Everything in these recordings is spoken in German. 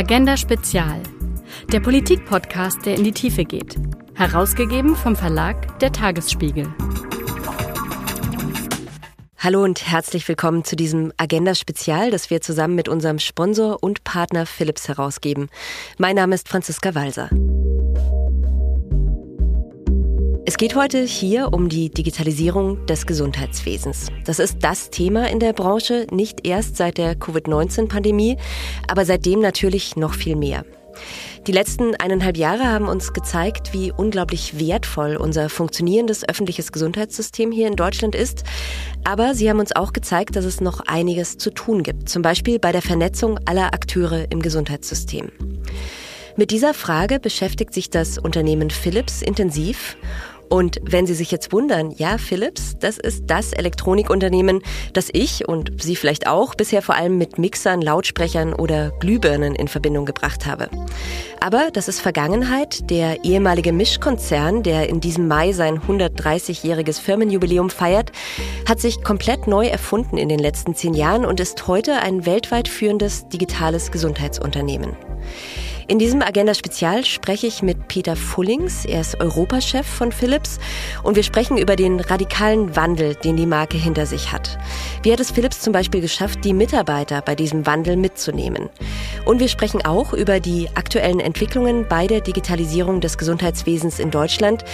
Agenda Spezial, der Politik-Podcast, der in die Tiefe geht. Herausgegeben vom Verlag Der Tagesspiegel. Hallo und herzlich willkommen zu diesem Agenda Spezial, das wir zusammen mit unserem Sponsor und Partner Philips herausgeben. Mein Name ist Franziska Walser. Es geht heute hier um die Digitalisierung des Gesundheitswesens. Das ist das Thema in der Branche, nicht erst seit der Covid-19-Pandemie, aber seitdem natürlich noch viel mehr. Die letzten eineinhalb Jahre haben uns gezeigt, wie unglaublich wertvoll unser funktionierendes öffentliches Gesundheitssystem hier in Deutschland ist. Aber sie haben uns auch gezeigt, dass es noch einiges zu tun gibt. Zum Beispiel bei der Vernetzung aller Akteure im Gesundheitssystem. Mit dieser Frage beschäftigt sich das Unternehmen Philips intensiv und wenn Sie sich jetzt wundern, ja, Philips, das ist das Elektronikunternehmen, das ich und Sie vielleicht auch bisher vor allem mit Mixern, Lautsprechern oder Glühbirnen in Verbindung gebracht habe. Aber das ist Vergangenheit. Der ehemalige Mischkonzern, der in diesem Mai sein 130-jähriges Firmenjubiläum feiert, hat sich komplett neu erfunden in den letzten zehn Jahren und ist heute ein weltweit führendes digitales Gesundheitsunternehmen. In diesem Agenda Spezial spreche ich mit Peter Fullings. Er ist Europachef von Philips und wir sprechen über den radikalen Wandel, den die Marke hinter sich hat. Wie hat es Philips zum Beispiel geschafft, die Mitarbeiter bei diesem Wandel mitzunehmen? Und wir sprechen auch über die aktuellen Entwicklungen bei der Digitalisierung des Gesundheitswesens in Deutschland,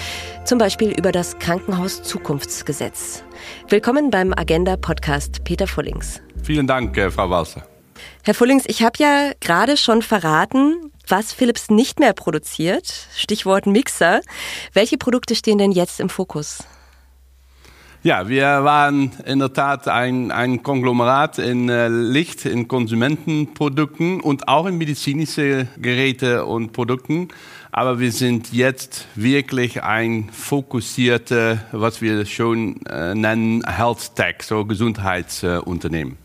zum Beispiel über das Krankenhaus Zukunftsgesetz. Willkommen beim Agenda Podcast, Peter Fullings. Vielen Dank, äh, Frau Walser. Herr Fullings, ich habe ja gerade schon verraten, was Philips nicht mehr produziert. Stichwort Mixer. Welche Produkte stehen denn jetzt im Fokus? Ja, wir waren in der Tat ein, ein Konglomerat in äh, Licht, in Konsumentenprodukten und auch in medizinische Geräte und Produkten. Aber wir sind jetzt wirklich ein fokussierter, was wir schon äh, nennen, Health Tech, so Gesundheitsunternehmen.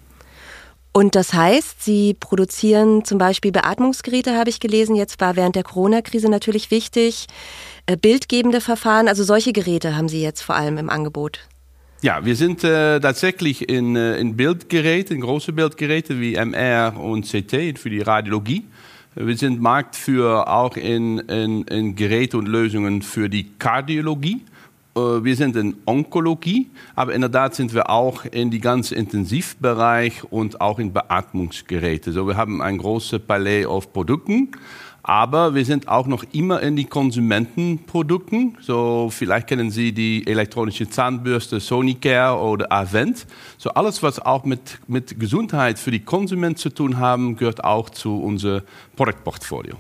Und das heißt, Sie produzieren zum Beispiel Beatmungsgeräte, habe ich gelesen. Jetzt war während der Corona-Krise natürlich wichtig. Äh, bildgebende Verfahren, also solche Geräte haben Sie jetzt vor allem im Angebot. Ja, wir sind äh, tatsächlich in, äh, in Bildgeräte, in große Bildgeräte wie MR und CT für die Radiologie. Wir sind Marktführer auch in, in, in Geräte und Lösungen für die Kardiologie. Äh, wir sind in Onkologie, aber in der Tat sind wir auch in die ganze Intensivbereich und auch in Beatmungsgeräte. So, wir haben ein großes Palais auf Produkten, aber wir sind auch noch immer in die Konsumentenprodukten. So, vielleicht kennen Sie die elektronische Zahnbürste Sonicare oder Avent. So, alles, was auch mit, mit Gesundheit für die Konsumenten zu tun haben, gehört auch zu unserem Produktportfolio.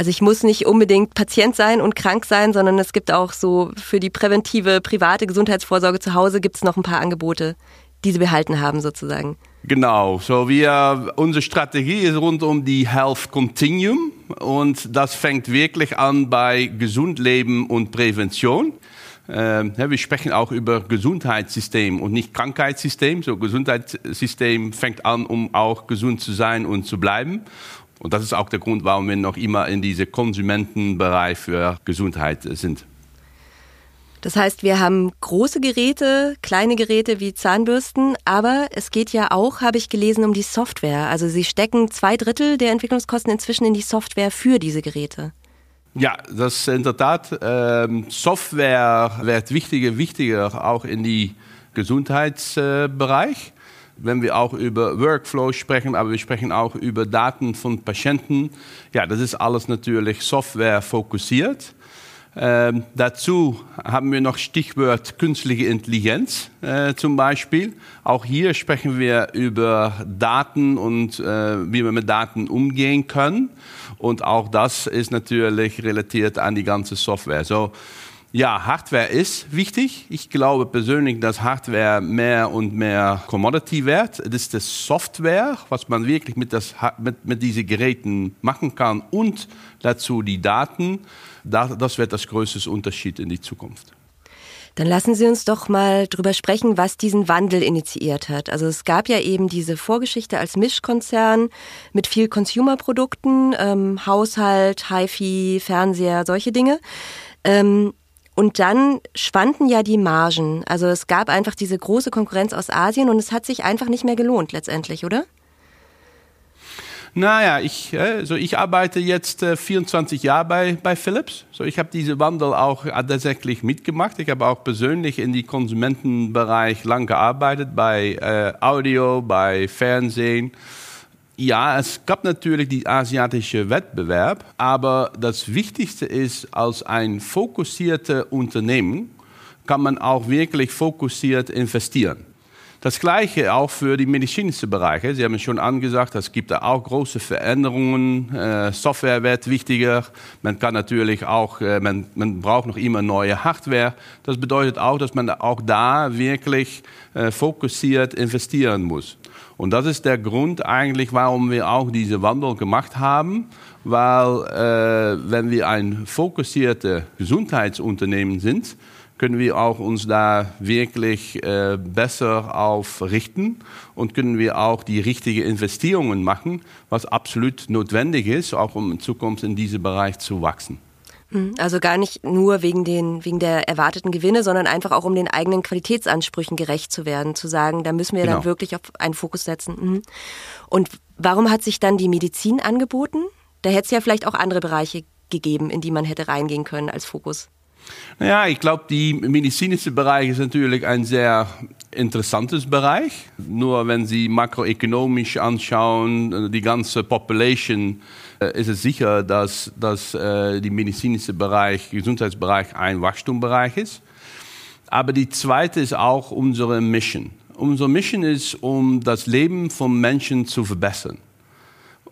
Also ich muss nicht unbedingt Patient sein und krank sein, sondern es gibt auch so für die präventive private Gesundheitsvorsorge zu Hause gibt es noch ein paar Angebote, die Sie behalten haben sozusagen. Genau, so wir, unsere Strategie ist rund um die Health Continuum und das fängt wirklich an bei Gesundleben und Prävention. Ähm, wir sprechen auch über Gesundheitssystem und nicht Krankheitssystem. So Gesundheitssystem fängt an, um auch gesund zu sein und zu bleiben. Und das ist auch der Grund, warum wir noch immer in diesem Konsumentenbereich für Gesundheit sind. Das heißt, wir haben große Geräte, kleine Geräte wie Zahnbürsten, aber es geht ja auch, habe ich gelesen, um die Software. Also Sie stecken zwei Drittel der Entwicklungskosten inzwischen in die Software für diese Geräte. Ja, das ist in der Tat. Ähm, Software wird wichtiger, wichtiger auch in die Gesundheitsbereich wenn wir auch über Workflows sprechen, aber wir sprechen auch über Daten von Patienten. Ja, das ist alles natürlich Software fokussiert. Ähm, dazu haben wir noch Stichwort künstliche Intelligenz äh, zum Beispiel. Auch hier sprechen wir über Daten und äh, wie wir mit Daten umgehen können. Und auch das ist natürlich relatiert an die ganze Software. So, ja, Hardware ist wichtig. Ich glaube persönlich, dass Hardware mehr und mehr Commodity wird. Es ist das Software, was man wirklich mit, das, mit, mit diesen Geräten machen kann und dazu die Daten. Das wird das größte Unterschied in die Zukunft. Dann lassen Sie uns doch mal drüber sprechen, was diesen Wandel initiiert hat. Also es gab ja eben diese Vorgeschichte als Mischkonzern mit viel Consumerprodukten, ähm, Haushalt, HiFi, Fernseher, solche Dinge. Ähm, und dann schwanden ja die Margen. Also es gab einfach diese große Konkurrenz aus Asien und es hat sich einfach nicht mehr gelohnt letztendlich, oder? Naja, ich, also ich arbeite jetzt 24 Jahre bei, bei Philips. So, ich habe diese Wandel auch tatsächlich mitgemacht. Ich habe auch persönlich in die Konsumentenbereich lang gearbeitet, bei äh, Audio, bei Fernsehen. Ja, es gab natürlich die asiatische Wettbewerb, aber das Wichtigste ist, als ein fokussiertes Unternehmen kann man auch wirklich fokussiert investieren. Das Gleiche auch für die medizinischen Bereiche. Sie haben es schon angesagt, es gibt da auch große Veränderungen. Äh, Software wird wichtiger. Man kann natürlich auch, äh, man, man braucht noch immer neue Hardware. Das bedeutet auch, dass man auch da wirklich äh, fokussiert investieren muss. Und das ist der Grund eigentlich, warum wir auch diese Wandel gemacht haben, weil äh, wenn wir ein fokussiertes Gesundheitsunternehmen sind, können wir auch uns da wirklich äh, besser aufrichten und können wir auch die richtigen Investitionen machen, was absolut notwendig ist, auch um in Zukunft in diesem Bereich zu wachsen. Hm, also gar nicht nur wegen, den, wegen der erwarteten Gewinne, sondern einfach auch um den eigenen Qualitätsansprüchen gerecht zu werden, zu sagen, da müssen wir genau. dann wirklich auf einen Fokus setzen. Hm. Und warum hat sich dann die Medizin angeboten? Da hätte es ja vielleicht auch andere Bereiche gegeben, in die man hätte reingehen können als Fokus. Naja, ich glaube, der medizinische Bereich ist natürlich ein sehr interessantes Bereich. Nur wenn Sie makroökonomisch anschauen, äh, die ganze Population, ist es sicher, dass, dass äh, der medizinische Bereich, Gesundheitsbereich ein Wachstumsbereich ist. Aber die zweite ist auch unsere Mission. Unsere Mission ist, um das Leben von Menschen zu verbessern.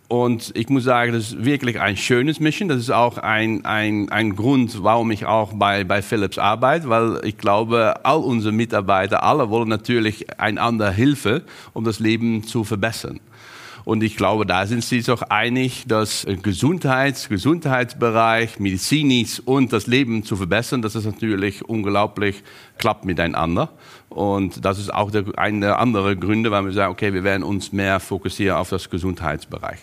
Und ich muss sagen, das ist wirklich ein schönes Mission. Das ist auch ein, ein, ein Grund, warum ich auch bei, bei Philips arbeite, weil ich glaube, all unsere Mitarbeiter, alle wollen natürlich einander Hilfe, um das Leben zu verbessern. Und ich glaube, da sind sie sich auch einig, dass Gesundheits, Gesundheitsbereich, Medizinisch und das Leben zu verbessern, dass es natürlich unglaublich klappt miteinander. Und das ist auch der, eine der anderen Gründe, weil wir sagen, okay, wir werden uns mehr fokussieren auf das Gesundheitsbereich.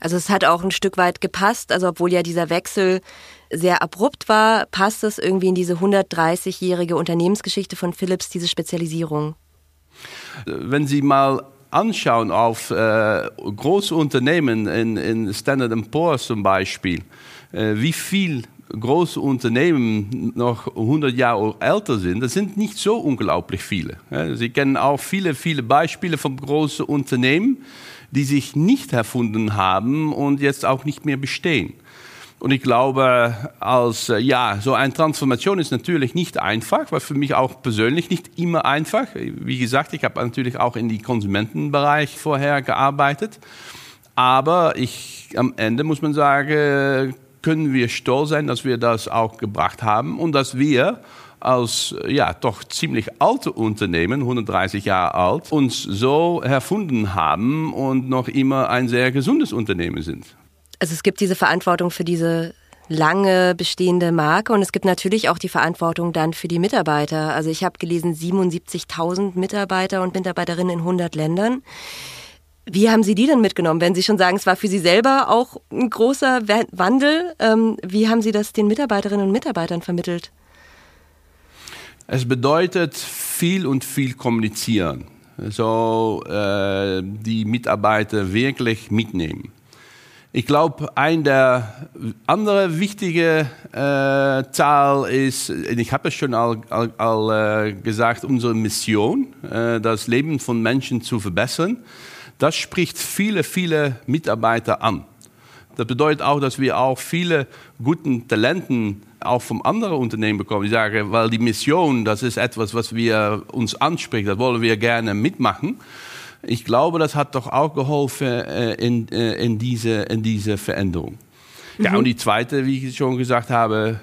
Also es hat auch ein Stück weit gepasst, also obwohl ja dieser Wechsel sehr abrupt war, passt es irgendwie in diese 130-jährige Unternehmensgeschichte von Philips, diese Spezialisierung. Wenn Sie mal anschauen auf äh, große Unternehmen in, in Standard Poor's zum Beispiel, äh, wie viel große Unternehmen noch 100 Jahre älter sind, das sind nicht so unglaublich viele. Sie kennen auch viele, viele Beispiele von großen Unternehmen, die sich nicht erfunden haben und jetzt auch nicht mehr bestehen. Und ich glaube, als, äh, ja, so eine Transformation ist natürlich nicht einfach, war für mich auch persönlich nicht immer einfach. Wie gesagt, ich habe natürlich auch in die Konsumentenbereich vorher gearbeitet. Aber ich, am Ende muss man sagen, können wir stolz sein, dass wir das auch gebracht haben und dass wir als ja, doch ziemlich alte Unternehmen, 130 Jahre alt, uns so erfunden haben und noch immer ein sehr gesundes Unternehmen sind. Also es gibt diese Verantwortung für diese lange bestehende Marke und es gibt natürlich auch die Verantwortung dann für die Mitarbeiter. Also ich habe gelesen 77.000 Mitarbeiter und Mitarbeiterinnen in 100 Ländern. Wie haben Sie die denn mitgenommen? Wenn Sie schon sagen, es war für Sie selber auch ein großer Wandel, ähm, wie haben Sie das den Mitarbeiterinnen und Mitarbeitern vermittelt? Es bedeutet viel und viel kommunizieren. So äh, die Mitarbeiter wirklich mitnehmen. Ich glaube, ein der andere wichtige äh, Zahl ist, ich habe es schon all, all, all äh, gesagt, unsere Mission, äh, das Leben von Menschen zu verbessern. Das spricht viele, viele Mitarbeiter an. Das bedeutet auch, dass wir auch viele guten Talenten auch vom anderen Unternehmen bekommen. Die sagen, weil die Mission, das ist etwas, was wir uns anspricht, das wollen wir gerne mitmachen. Ich glaube, das hat doch auch geholfen äh, in, äh, in, diese, in diese Veränderung. Ja, mhm. und die zweite, wie ich schon gesagt habe,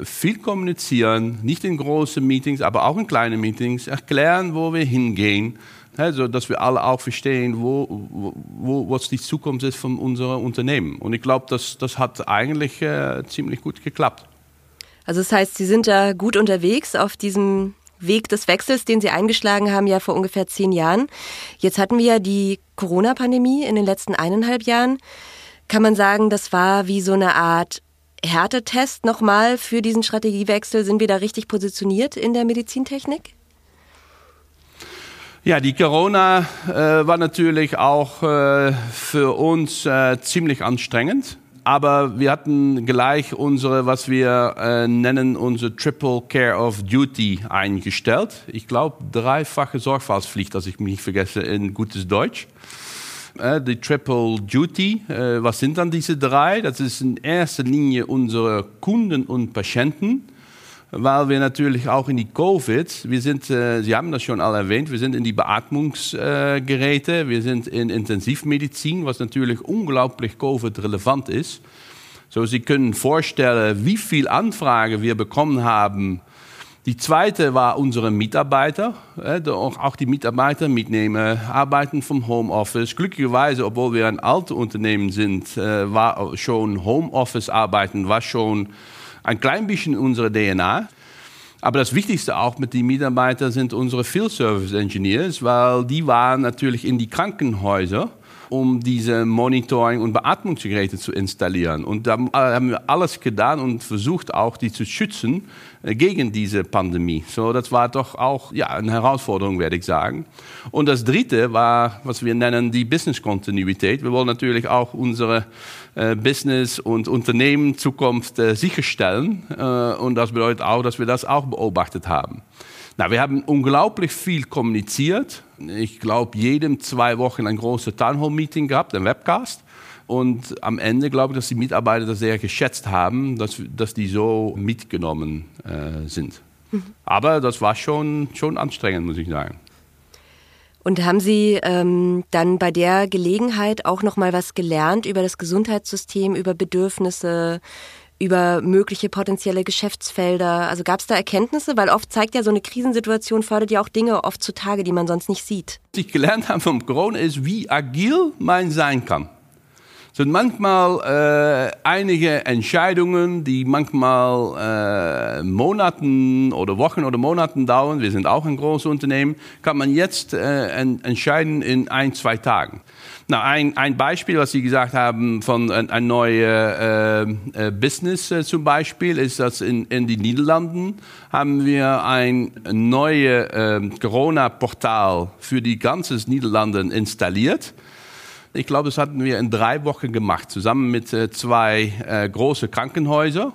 äh, viel kommunizieren, nicht in großen Meetings, aber auch in kleinen Meetings, erklären, wo wir hingehen, also, dass wir alle auch verstehen, wo, wo, was die Zukunft ist von unserem Unternehmen. Und ich glaube, das, das hat eigentlich äh, ziemlich gut geklappt. Also das heißt, Sie sind da gut unterwegs auf diesem Weg des Wechsels, den Sie eingeschlagen haben, ja vor ungefähr zehn Jahren. Jetzt hatten wir ja die Corona-Pandemie in den letzten eineinhalb Jahren. Kann man sagen, das war wie so eine Art Härtetest nochmal für diesen Strategiewechsel? Sind wir da richtig positioniert in der Medizintechnik? Ja, die Corona äh, war natürlich auch äh, für uns äh, ziemlich anstrengend. Aber wir hatten gleich unsere, was wir äh, nennen, unsere Triple Care of Duty eingestellt. Ich glaube, dreifache Sorgfaltspflicht, dass ich mich nicht vergesse, in gutes Deutsch. Äh, die Triple Duty, äh, was sind dann diese drei? Das ist in erster Linie unsere Kunden und Patienten weil wir natürlich auch in die Covid, wir sind, äh, Sie haben das schon alle erwähnt, wir sind in die Beatmungsgeräte, äh, wir sind in Intensivmedizin, was natürlich unglaublich Covid-relevant ist. So, Sie können vorstellen, wie viel Anfragen wir bekommen haben. Die zweite war unsere Mitarbeiter. Äh, auch die Mitarbeiter mitnehmen, arbeiten vom Homeoffice. Glücklicherweise, obwohl wir ein altes Unternehmen sind, äh, war schon Homeoffice arbeiten, war schon ein klein bisschen unsere DNA. Aber das Wichtigste auch mit den Mitarbeitern sind unsere Field Service Engineers, weil die waren natürlich in die Krankenhäuser um diese Monitoring- und Beatmungsgeräte zu installieren. Und da haben wir alles getan und versucht auch, die zu schützen äh, gegen diese Pandemie. So, das war doch auch ja, eine Herausforderung, werde ich sagen. Und das Dritte war, was wir nennen, die Business-Kontinuität. Wir wollen natürlich auch unsere äh, Business und Unternehmen Zukunft äh, sicherstellen. Äh, und das bedeutet auch, dass wir das auch beobachtet haben. Na, wir haben unglaublich viel kommuniziert. Ich glaube, jedem zwei Wochen ein großes Town Hall Meeting gehabt, ein Webcast. Und am Ende glaube ich, dass die Mitarbeiter das sehr geschätzt haben, dass, dass die so mitgenommen äh, sind. Mhm. Aber das war schon, schon anstrengend, muss ich sagen. Und haben Sie ähm, dann bei der Gelegenheit auch noch mal was gelernt über das Gesundheitssystem, über Bedürfnisse, über mögliche potenzielle Geschäftsfelder? Also gab es da Erkenntnisse? Weil oft zeigt ja so eine Krisensituation, fördert ja auch Dinge oft zutage, die man sonst nicht sieht. Was ich gelernt habe vom Corona ist, wie agil man sein kann. Sind manchmal äh, einige Entscheidungen, die manchmal äh, Monaten oder Wochen oder Monaten dauern. Wir sind auch ein großes Unternehmen. Kann man jetzt äh, entscheiden in ein, zwei Tagen. Na, ein, ein Beispiel, was Sie gesagt haben von ein, ein neues äh, äh, Business äh, zum Beispiel, ist, dass in, in den Niederlanden haben wir ein neues äh, Corona-Portal für die ganze Niederlande installiert. Ich glaube, das hatten wir in drei Wochen gemacht, zusammen mit äh, zwei äh, großen Krankenhäusern.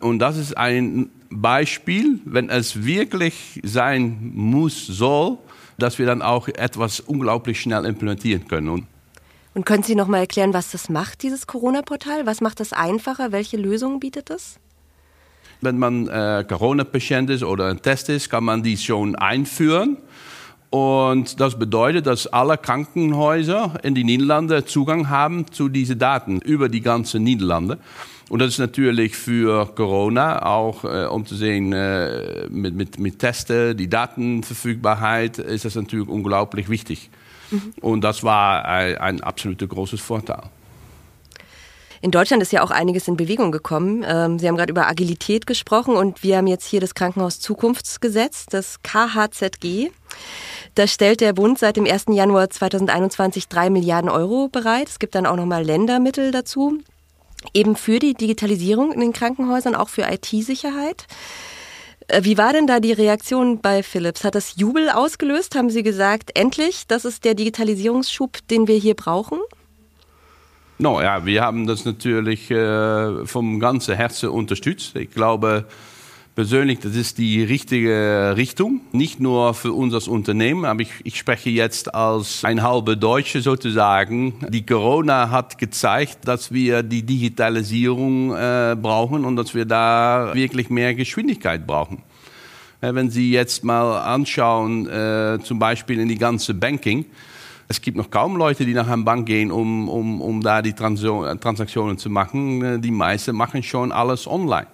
Und das ist ein Beispiel, wenn es wirklich sein muss, soll, dass wir dann auch etwas unglaublich schnell implementieren können. Und und können Sie noch mal erklären, was das macht, dieses Corona-Portal? Was macht das einfacher? Welche Lösungen bietet es? Wenn man äh, Corona-Patient ist oder ein Test ist, kann man die schon einführen. Und das bedeutet, dass alle Krankenhäuser in die Niederlande Zugang haben zu diesen Daten über die ganzen Niederlande. Und das ist natürlich für Corona auch, äh, um zu sehen, äh, mit, mit, mit Testen, die Datenverfügbarkeit, ist das natürlich unglaublich wichtig. Mhm. Und das war ein, ein absoluter großes Vorteil. In Deutschland ist ja auch einiges in Bewegung gekommen. Ähm, Sie haben gerade über Agilität gesprochen und wir haben jetzt hier das Krankenhaus Zukunftsgesetz, das KHZG. Da stellt der Bund seit dem 1. Januar 2021 drei Milliarden Euro bereit. Es gibt dann auch nochmal Ländermittel dazu, eben für die Digitalisierung in den Krankenhäusern, auch für IT-Sicherheit. Äh, wie war denn da die Reaktion bei Philips? Hat das Jubel ausgelöst? Haben Sie gesagt, endlich, das ist der Digitalisierungsschub, den wir hier brauchen? No, ja, wir haben das natürlich äh, vom ganzen Herzen unterstützt. Ich glaube, persönlich, das ist die richtige Richtung. Nicht nur für uns als Unternehmen, aber ich, ich spreche jetzt als ein halber Deutsche sozusagen. Die Corona hat gezeigt, dass wir die Digitalisierung äh, brauchen und dass wir da wirklich mehr Geschwindigkeit brauchen. Äh, wenn Sie jetzt mal anschauen, äh, zum Beispiel in die ganze Banking, es gibt noch kaum Leute, die nach einer Bank gehen, um, um, um da die Transaktionen zu machen. Äh, die meisten machen schon alles online.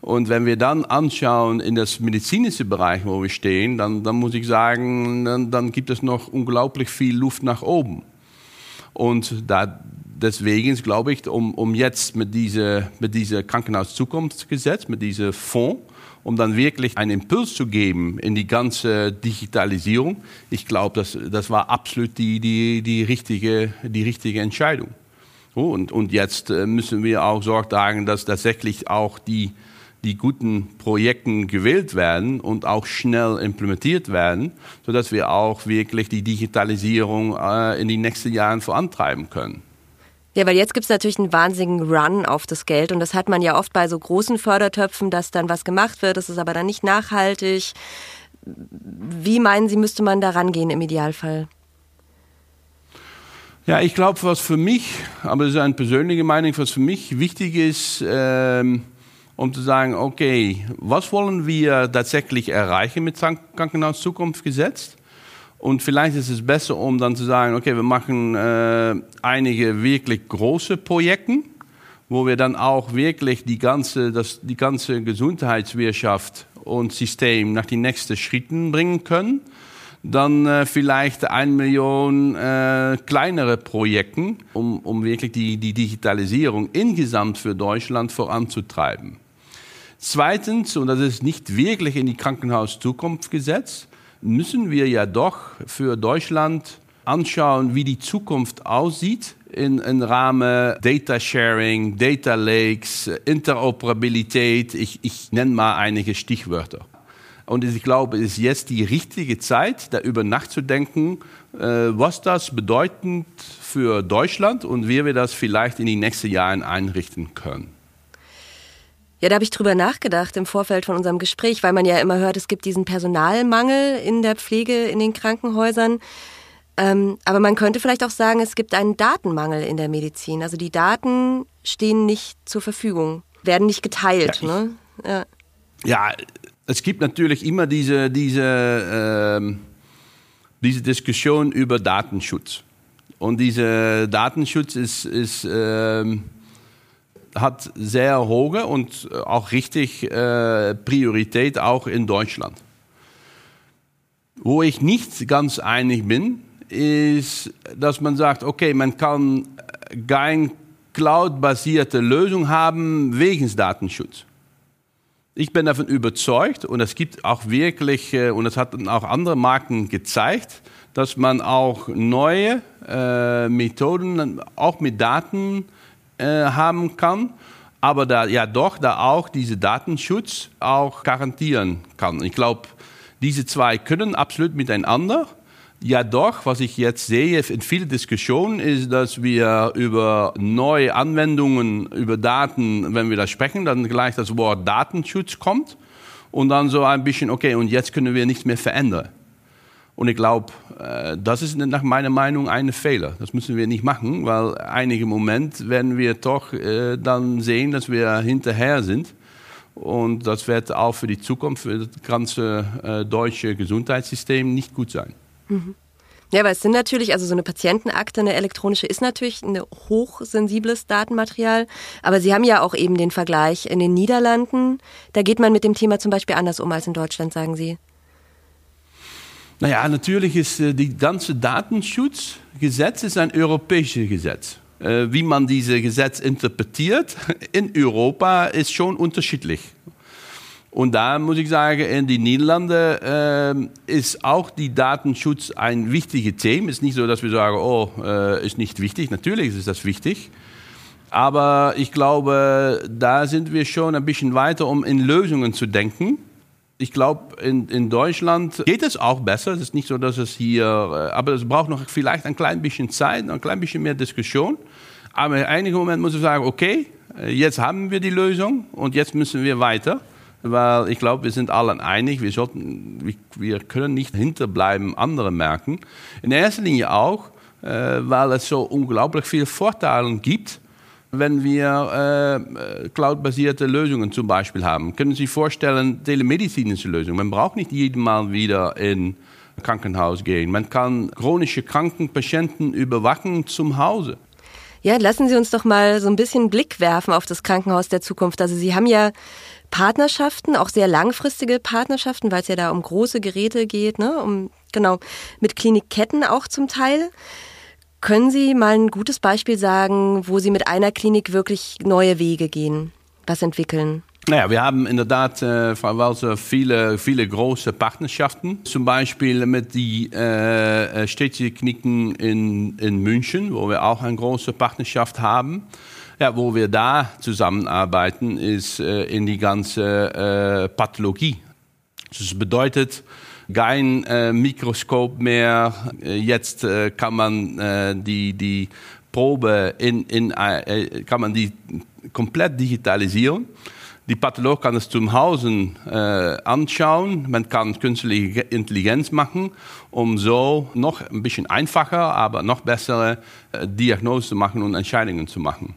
Und wenn wir dann anschauen in das medizinische Bereich, wo wir stehen, dann, dann muss ich sagen, dann, dann gibt es noch unglaublich viel Luft nach oben. Und da, deswegen glaube ich, um, um jetzt mit diesem mit diese Krankenhauszukunftsgesetz, mit diesem Fonds, um dann wirklich einen Impuls zu geben in die ganze Digitalisierung, ich glaube, das, das war absolut die, die, die, richtige, die richtige Entscheidung. und, und jetzt äh, müssen wir auch Sorge tragen, dass tatsächlich auch die die guten Projekte gewählt werden und auch schnell implementiert werden, sodass wir auch wirklich die Digitalisierung äh, in die nächsten Jahren vorantreiben können. Ja, weil jetzt gibt es natürlich einen wahnsinnigen Run auf das Geld und das hat man ja oft bei so großen Fördertöpfen, dass dann was gemacht wird, das ist aber dann nicht nachhaltig. Wie meinen Sie, müsste man da rangehen im Idealfall? Ja, ich glaube, was für mich, aber das ist eine persönliche Meinung, was für mich wichtig ist, ähm, um zu sagen, okay, was wollen wir tatsächlich erreichen mit Krankenhauszukunftsgesetz? Und vielleicht ist es besser, um dann zu sagen, okay, wir machen äh, einige wirklich große Projekte, wo wir dann auch wirklich die ganze, das, die ganze Gesundheitswirtschaft und System nach den nächsten Schritten bringen können. Dann äh, vielleicht eine Million äh, kleinere Projekte, um, um wirklich die, die Digitalisierung insgesamt für Deutschland voranzutreiben. Zweitens, und das ist nicht wirklich in die Krankenhauszukunftsgesetz, müssen wir ja doch für Deutschland anschauen, wie die Zukunft aussieht in, im Rahmen Data Sharing, Data Lakes, Interoperabilität. Ich, ich nenne mal einige Stichwörter. Und ich glaube, es ist jetzt die richtige Zeit, darüber nachzudenken, äh, was das bedeutet für Deutschland und wie wir das vielleicht in den nächsten Jahren einrichten können. Ja, da habe ich drüber nachgedacht im Vorfeld von unserem Gespräch, weil man ja immer hört, es gibt diesen Personalmangel in der Pflege in den Krankenhäusern. Ähm, aber man könnte vielleicht auch sagen, es gibt einen Datenmangel in der Medizin. Also die Daten stehen nicht zur Verfügung, werden nicht geteilt. Ja, ne? ja. ja es gibt natürlich immer diese, diese, ähm, diese Diskussion über Datenschutz. Und dieser Datenschutz ist, ist ähm, hat sehr hohe und äh, auch richtig äh, Priorität auch in Deutschland. Wo ich nicht ganz einig bin, ist, dass man sagt, okay, man kann kein cloud-basierte Lösung haben wegen Datenschutz. Ich bin davon überzeugt und es gibt auch wirklich, äh, und das hatten auch andere Marken gezeigt, dass man auch neue äh, Methoden, auch mit Daten, äh, haben kann, aber da ja doch da auch diese Datenschutz auch garantieren kann. Ich glaube, diese zwei können absolut miteinander. Ja, doch, was ich jetzt sehe in vielen Diskussionen ist, dass wir über neue Anwendungen, über Daten, wenn wir da sprechen, dann gleich das Wort Datenschutz kommt und dann so ein bisschen, okay, und jetzt können wir nichts mehr verändern. Und ich glaube, äh, das ist nach meiner Meinung ein Fehler. Das müssen wir nicht machen, weil einige Moment werden wir doch äh, dann sehen, dass wir hinterher sind. Und das wird auch für die Zukunft, für das ganze äh, deutsche Gesundheitssystem nicht gut sein. Mhm. Ja, aber es sind natürlich, also so eine Patientenakte, eine elektronische, ist natürlich ein hochsensibles Datenmaterial. Aber Sie haben ja auch eben den Vergleich in den Niederlanden. Da geht man mit dem Thema zum Beispiel anders um als in Deutschland, sagen Sie. Naja, natürlich ist äh, die ganze Datenschutzgesetz ist ein europäisches Gesetz. Äh, wie man dieses Gesetz interpretiert in Europa ist schon unterschiedlich. Und da muss ich sagen, in den Niederlanden äh, ist auch die Datenschutz ein wichtiges Thema. Es ist nicht so, dass wir sagen, oh, äh, ist nicht wichtig. Natürlich ist das wichtig. Aber ich glaube, da sind wir schon ein bisschen weiter, um in Lösungen zu denken ich glaube, in, in Deutschland geht es auch besser. Es ist nicht so, dass es hier, äh, aber es braucht noch vielleicht ein klein bisschen Zeit, ein klein bisschen mehr Diskussion. Aber in einigen Momenten muss ich sagen, okay, äh, jetzt haben wir die Lösung und jetzt müssen wir weiter. Weil ich glaube, wir sind alle einig, wir, sollten, wir können nicht hinterbleiben, andere merken. In erster Linie auch, äh, weil es so unglaublich viele Vorteile gibt wenn wir äh, cloud-basierte Lösungen zum Beispiel haben. Können Sie sich vorstellen, telemedizinische Lösungen. Man braucht nicht jeden Mal wieder in Krankenhaus gehen. Man kann chronische Krankenpatienten überwachen zum Hause. Ja, lassen Sie uns doch mal so ein bisschen Blick werfen auf das Krankenhaus der Zukunft. Also Sie haben ja Partnerschaften, auch sehr langfristige Partnerschaften, weil es ja da um große Geräte geht, ne? um genau mit Klinikketten auch zum Teil. Können Sie mal ein gutes Beispiel sagen, wo Sie mit einer Klinik wirklich neue Wege gehen, was entwickeln? Naja, wir haben inderdaad äh, Walter viele, viele große Partnerschaften. Zum Beispiel mit den äh, städtischen Kliniken in, in München, wo wir auch eine große Partnerschaft haben. Ja, wo wir da zusammenarbeiten, ist äh, in die ganze äh, Pathologie. Das bedeutet, kein äh, Mikroskop mehr. Äh, jetzt äh, kann man äh, die, die Probe in, in, äh, kann man die komplett digitalisieren. Die Patholog kann es zum Hause äh, anschauen. Man kann künstliche Intelligenz machen, um so noch ein bisschen einfacher, aber noch bessere äh, Diagnose zu machen und Entscheidungen zu machen.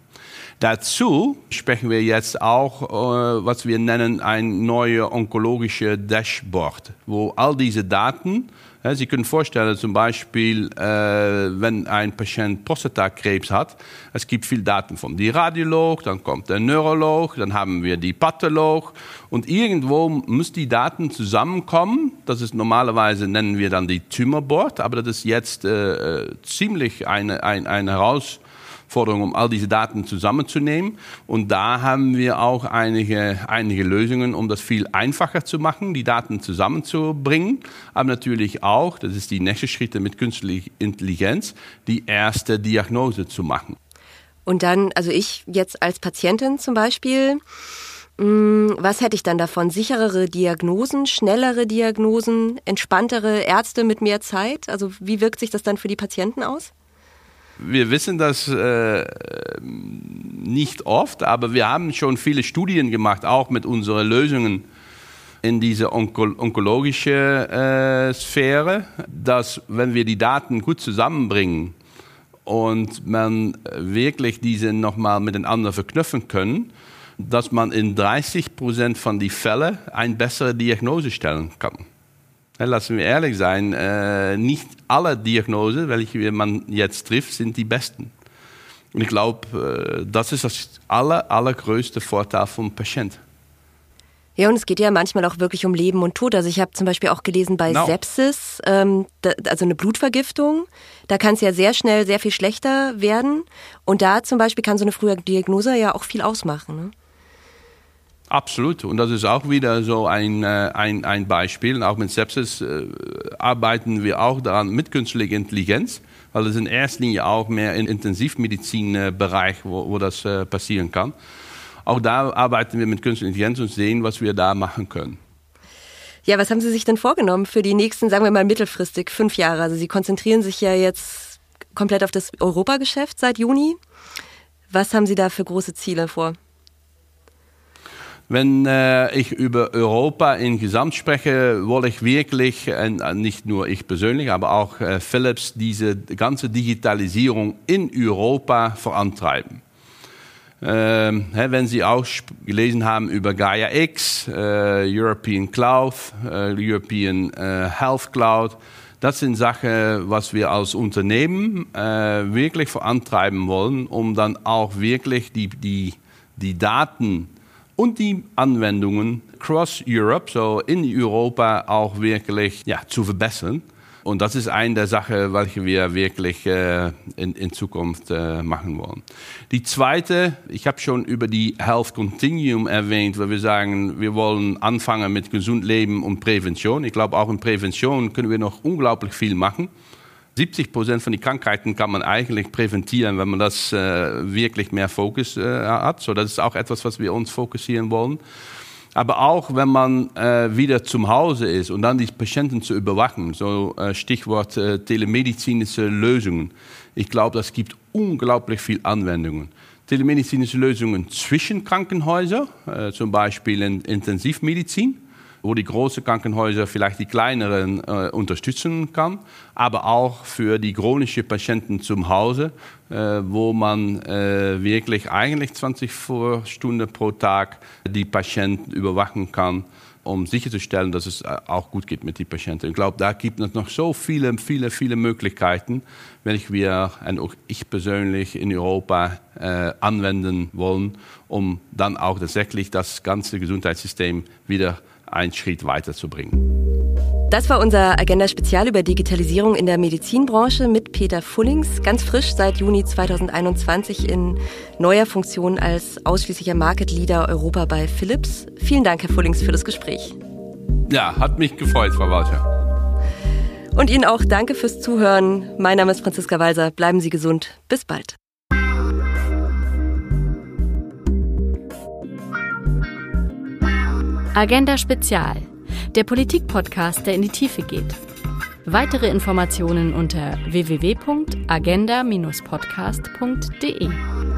Dazu sprechen wir jetzt auch, äh, was wir nennen, ein neues onkologische Dashboard, wo all diese Daten, äh, Sie können vorstellen, zum Beispiel, äh, wenn ein Patient Prostatakrebs hat, es gibt viel Daten von die Radiolog, dann kommt der Neurolog, dann haben wir die Patholog und irgendwo müssen die Daten zusammenkommen. Das ist normalerweise nennen wir dann die Tumorboard, aber das ist jetzt äh, ziemlich eine, eine, eine Herausforderung Forderung, um all diese Daten zusammenzunehmen. Und da haben wir auch einige, einige Lösungen, um das viel einfacher zu machen, die Daten zusammenzubringen. Aber natürlich auch, das ist die nächste Schritte mit künstlicher Intelligenz, die erste Diagnose zu machen. Und dann, also ich jetzt als Patientin zum Beispiel, mm, was hätte ich dann davon? Sicherere Diagnosen, schnellere Diagnosen, entspanntere Ärzte mit mehr Zeit? Also wie wirkt sich das dann für die Patienten aus? Wir wissen das äh, nicht oft, aber wir haben schon viele Studien gemacht, auch mit unseren Lösungen in diese onko onkologische äh, Sphäre, dass wenn wir die Daten gut zusammenbringen und man wirklich diese nochmal miteinander verknüpfen können, dass man in 30 Prozent von den Fällen eine bessere Diagnose stellen kann. Lassen wir ehrlich sein, äh, nicht alle Diagnosen, welche man jetzt trifft, sind die besten. Und ich glaube, äh, das ist das aller, allergrößte Vorteil vom Patient. Ja, und es geht ja manchmal auch wirklich um Leben und Tod. Also ich habe zum Beispiel auch gelesen bei no. Sepsis, ähm, da, also eine Blutvergiftung, da kann es ja sehr schnell sehr viel schlechter werden. Und da zum Beispiel kann so eine frühe Diagnose ja auch viel ausmachen. Ne? Absolut. Und das ist auch wieder so ein, äh, ein, ein Beispiel. Auch mit Sepsis äh, arbeiten wir auch daran mit künstlicher Intelligenz, weil es in erster Linie auch mehr im Intensivmedizinbereich, wo, wo das äh, passieren kann. Auch da arbeiten wir mit künstlicher Intelligenz und sehen, was wir da machen können. Ja, was haben Sie sich denn vorgenommen für die nächsten, sagen wir mal mittelfristig, fünf Jahre? Also Sie konzentrieren sich ja jetzt komplett auf das Europageschäft seit Juni. Was haben Sie da für große Ziele vor? Wenn äh, ich über Europa in Gesamt spreche, wollte ich wirklich, äh, nicht nur ich persönlich, aber auch äh, Philips, diese ganze Digitalisierung in Europa vorantreiben. Ähm, wenn Sie auch gelesen haben über Gaia X, äh, European Cloud, äh, European äh, Health Cloud, das sind Sachen, was wir als Unternehmen wirklich vorantreiben wollen, um dann auch wirklich die, die, die Daten und die Anwendungen cross Europe, so in Europa auch wirklich ja, zu verbessern. Und das ist eine der Sachen, welche wir wirklich äh, in, in, Zukunft äh, machen wollen. Die zweite, ich habe schon über die Health Continuum erwähnt, weil wir sagen, wir wollen anfangen mit gesund Leben und Prävention. Ich glaube, auch in Prävention können wir noch unglaublich viel machen. 70 Prozent von den Krankheiten kann man eigentlich präventieren, wenn man das äh, wirklich mehr Fokus äh, hat. So, das ist auch etwas, was wir uns fokussieren wollen. Aber auch wenn man äh, wieder zum Hause ist und dann die Patienten zu überwachen, so äh, Stichwort äh, telemedizinische Lösungen. Ich glaube, das gibt unglaublich viel Anwendungen. Telemedizinische Lösungen zwischen Krankenhäusern, äh, zum Beispiel in Intensivmedizin wo die großen Krankenhäuser vielleicht die kleineren äh, unterstützen kann, aber auch für die chronischen Patienten zum Hause, äh, wo man äh, wirklich eigentlich 20 Stunden pro Tag die Patienten überwachen kann, um sicherzustellen, dass es äh, auch gut geht mit den Patienten. Ich glaube, da gibt es noch so viele, viele, viele Möglichkeiten, welche wir und auch ich persönlich in Europa äh, anwenden wollen, um dann auch tatsächlich das ganze Gesundheitssystem wieder einen Schritt weiterzubringen. Das war unser Agenda-Spezial über Digitalisierung in der Medizinbranche mit Peter Fullings, ganz frisch seit Juni 2021 in neuer Funktion als ausschließlicher Market Leader Europa bei Philips. Vielen Dank, Herr Fullings, für das Gespräch. Ja, hat mich gefreut, Frau Walter. Und Ihnen auch danke fürs Zuhören. Mein Name ist Franziska Walser. Bleiben Sie gesund. Bis bald. Agenda Spezial, der Politik-Podcast, der in die Tiefe geht. Weitere Informationen unter www.agenda-podcast.de.